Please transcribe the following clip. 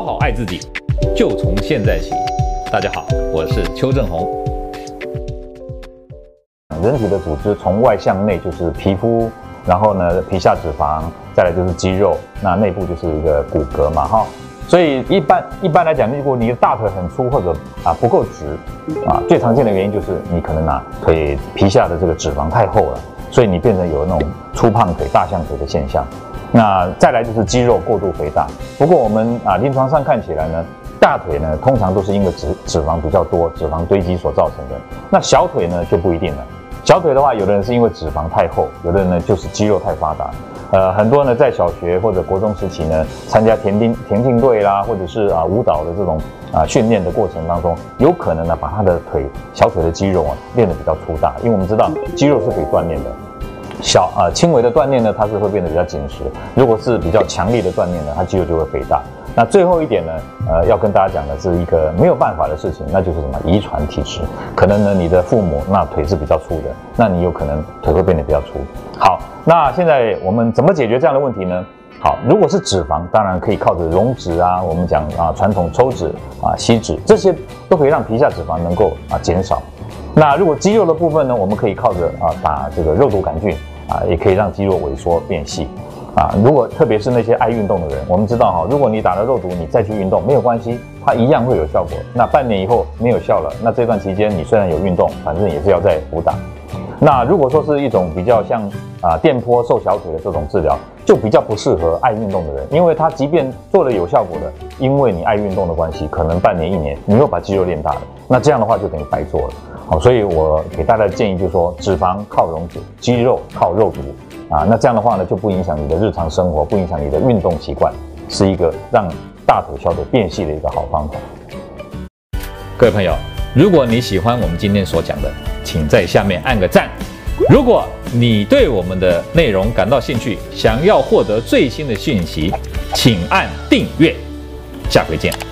好好爱自己，就从现在起。大家好，我是邱正洪。人体的组织从外向内就是皮肤，然后呢皮下脂肪，再来就是肌肉，那内部就是一个骨骼嘛，哈。所以一般一般来讲，如果你的大腿很粗或者啊不够直啊，最常见的原因就是你可能啊腿皮下的这个脂肪太厚了，所以你变成有那种粗胖腿、大象腿的现象。那再来就是肌肉过度肥大。不过我们啊临床上看起来呢，大腿呢通常都是因为脂脂肪比较多、脂肪堆积所造成的。那小腿呢就不一定了。小腿的话，有的人是因为脂肪太厚，有的人呢就是肌肉太发达。呃，很多呢，在小学或者国中时期呢，参加田径田径队啦，或者是啊舞蹈的这种啊训练的过程当中，有可能呢，把他的腿小腿的肌肉啊练得比较粗大，因为我们知道肌肉是可以锻炼的，小啊轻微的锻炼呢，它是会变得比较紧实；如果是比较强力的锻炼呢，它肌肉就会肥大。那最后一点呢，呃，要跟大家讲的是一个没有办法的事情，那就是什么遗传体质，可能呢你的父母那腿是比较粗的，那你有可能腿会变得比较粗。好。那现在我们怎么解决这样的问题呢？好，如果是脂肪，当然可以靠着溶脂啊，我们讲啊传统抽脂啊吸脂，这些都可以让皮下脂肪能够啊减少。那如果肌肉的部分呢，我们可以靠着啊打这个肉毒杆菌啊，也可以让肌肉萎缩变细啊。如果特别是那些爱运动的人，我们知道哈，如果你打了肉毒，你再去运动没有关系，它一样会有效果。那半年以后没有效了，那这段期间你虽然有运动，反正也是要再补打。那如果说是一种比较像啊电波瘦小腿的这种治疗，就比较不适合爱运动的人，因为他即便做了有效果的，因为你爱运动的关系，可能半年一年你又把肌肉练大了，那这样的话就等于白做了。好，所以我给大家的建议就是说，脂肪靠溶脂，肌肉靠肉毒啊，那这样的话呢，就不影响你的日常生活，不影响你的运动习惯，是一个让大腿小腿变细的一个好方法。各位朋友，如果你喜欢我们今天所讲的，请在下面按个赞。如果你对我们的内容感到兴趣，想要获得最新的讯息，请按订阅。下回见。